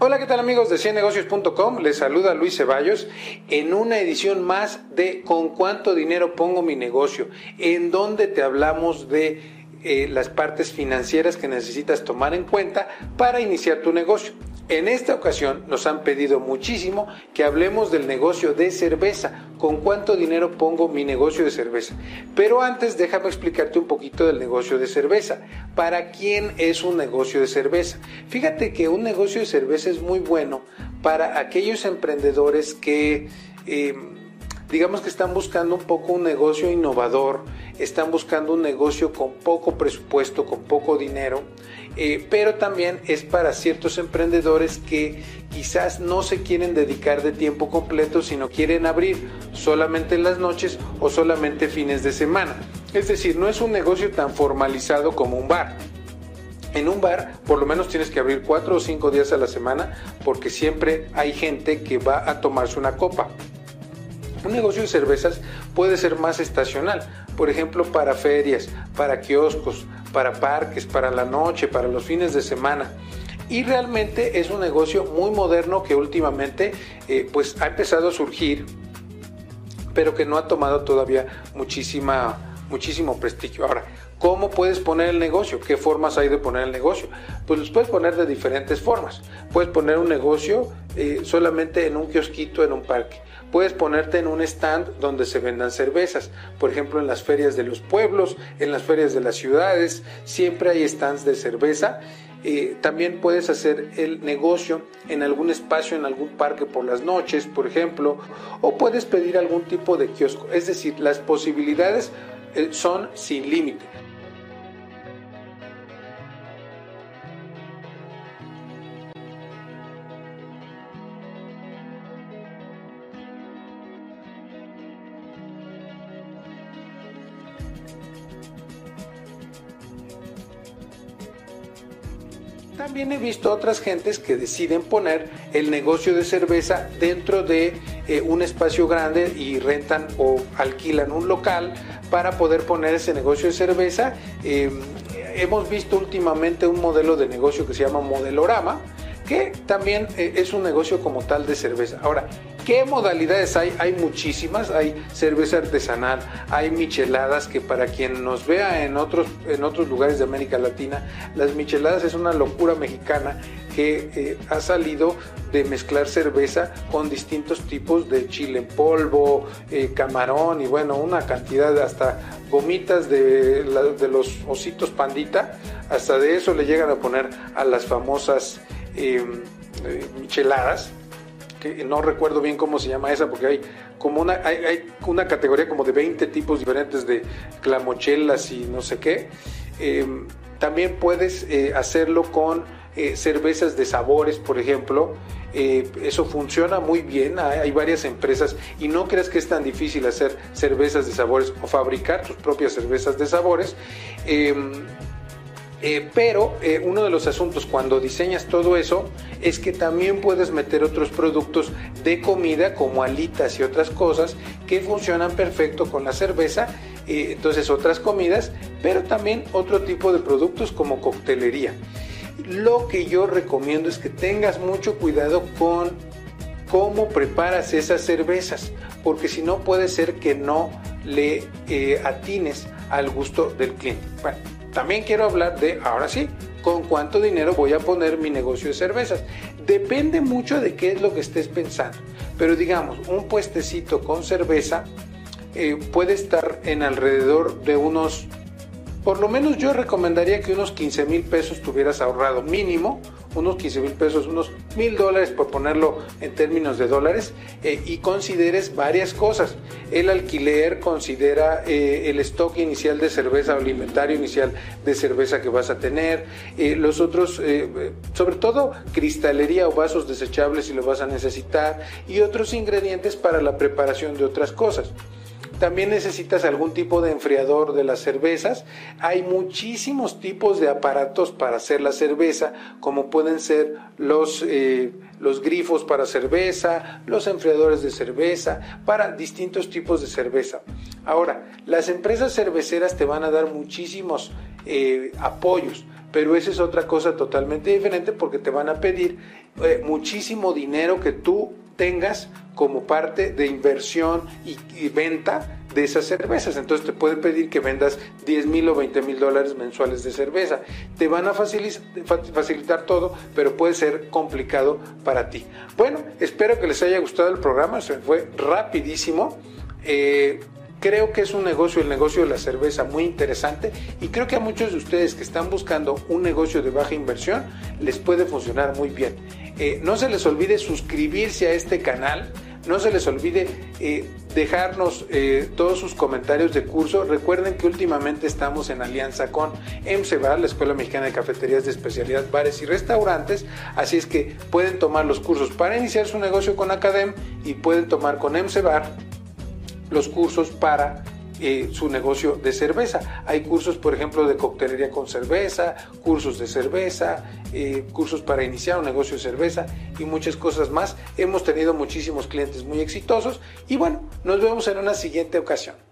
Hola, ¿qué tal amigos de ciennegocios.com? Les saluda Luis Ceballos en una edición más de ¿Con cuánto dinero pongo mi negocio? En donde te hablamos de eh, las partes financieras que necesitas tomar en cuenta para iniciar tu negocio. En esta ocasión nos han pedido muchísimo que hablemos del negocio de cerveza, con cuánto dinero pongo mi negocio de cerveza. Pero antes déjame explicarte un poquito del negocio de cerveza. ¿Para quién es un negocio de cerveza? Fíjate que un negocio de cerveza es muy bueno para aquellos emprendedores que... Eh, digamos que están buscando un poco un negocio innovador, están buscando un negocio con poco presupuesto, con poco dinero, eh, pero también es para ciertos emprendedores que quizás no se quieren dedicar de tiempo completo, sino quieren abrir solamente en las noches o solamente fines de semana. Es decir, no es un negocio tan formalizado como un bar. En un bar por lo menos tienes que abrir cuatro o cinco días a la semana porque siempre hay gente que va a tomarse una copa. Un negocio de cervezas puede ser más estacional, por ejemplo, para ferias, para kioscos, para parques, para la noche, para los fines de semana. Y realmente es un negocio muy moderno que últimamente eh, pues ha empezado a surgir, pero que no ha tomado todavía muchísima, muchísimo prestigio. Ahora, ¿Cómo puedes poner el negocio? ¿Qué formas hay de poner el negocio? Pues los puedes poner de diferentes formas. Puedes poner un negocio eh, solamente en un kiosquito, en un parque. Puedes ponerte en un stand donde se vendan cervezas. Por ejemplo, en las ferias de los pueblos, en las ferias de las ciudades, siempre hay stands de cerveza. Eh, también puedes hacer el negocio en algún espacio, en algún parque por las noches, por ejemplo, o puedes pedir algún tipo de kiosco. Es decir, las posibilidades eh, son sin límite. También he visto otras gentes que deciden poner el negocio de cerveza dentro de eh, un espacio grande y rentan o alquilan un local para poder poner ese negocio de cerveza. Em, hemos visto últimamente un modelo de negocio que se llama Modelorama, que también eh, es un negocio como tal de cerveza. Ahora, ¿Qué modalidades hay? Hay muchísimas, hay cerveza artesanal, hay micheladas que para quien nos vea en otros, en otros lugares de América Latina, las micheladas es una locura mexicana que eh, ha salido de mezclar cerveza con distintos tipos de chile en polvo, eh, camarón y bueno, una cantidad de hasta gomitas de, los ositos pandita, hasta de eso le llegan a poner a las famosas eh, micheladas que no recuerdo bien cómo se llama esa, porque hay como una, hay, una categoría como de 20 tipos diferentes de clamochelas y no sé qué. Em, también puedes eh, hacerlo con eh, cervezas de sabores, por ejemplo. Eh, eso funciona muy bien, hay, hay, varias empresas y no creas que es tan difícil hacer cervezas de sabores o fabricar tus propias cervezas de sabores. Eh, pero eh, uno de los asuntos cuando diseñas todo eso es que también puedes meter otros productos de comida como alitas y otras cosas que funcionan perfecto con la cerveza, eh, entonces otras comidas, pero también otro tipo de productos como coctelería. Lo que yo recomiendo es que tengas mucho cuidado con cómo preparas esas cervezas, porque si no puede ser que no le atines al gusto del cliente. También quiero hablar de, ahora sí, con cuánto dinero voy a poner mi negocio de cervezas. Depende mucho de qué es lo que estés pensando. Pero digamos, un puestecito con cerveza eh, puede estar en alrededor de unos, por lo menos yo recomendaría que unos 15 mil pesos tuvieras ahorrado mínimo unos 15 mil pesos, unos mil dólares por ponerlo en términos de dólares eh, y consideres varias cosas. El alquiler considera eh, el stock inicial de cerveza o inicial de cerveza que vas a tener, eh, los otros, sobre todo cristalería o vasos desechables si lo vas a necesitar y otros ingredientes para la preparación de otras cosas. También necesitas algún tipo de enfriador de las cervezas. Hay muchísimos tipos de aparatos para hacer la cerveza, como pueden ser los, eh, los grifos para cerveza, los enfriadores de cerveza, para distintos tipos de cerveza. Ahora, las empresas cerveceras te van a dar muchísimos eh, apoyos pero esa es otra cosa totalmente diferente porque te van a pedir eh, muchísimo dinero que tú tengas como parte de inversión y, venta de esas cervezas. Entonces te pueden pedir que vendas 10 mil o 20 mil dólares mensuales de cerveza. Te van a facilitar, todo, pero puede ser complicado para ti. Bueno, espero que les haya gustado el programa, se fue rapidísimo. Eh, creo que es un negocio, el negocio de la cerveza, muy interesante y creo que a muchos de ustedes que están buscando un negocio de baja inversión les puede funcionar muy bien. Eh, no se les olvide suscribirse a este canal no se les olvide eh, dejarnos eh, todos sus comentarios de curso. Recuerden que últimamente estamos en alianza con MCBAR, la Escuela Mexicana de Cafeterías de Especialidad, Bares y Restaurantes. Así es que pueden tomar los cursos para iniciar su negocio con Academ y pueden tomar con MCBAR los cursos para eh, su negocio de cerveza. Hay cursos, por ejemplo, de coctelería con cerveza, cursos de cerveza, eh, cursos para iniciar un negocio de cerveza y muchas cosas más. Hemos tenido muchísimos clientes muy exitosos y bueno, nos vemos en una siguiente ocasión.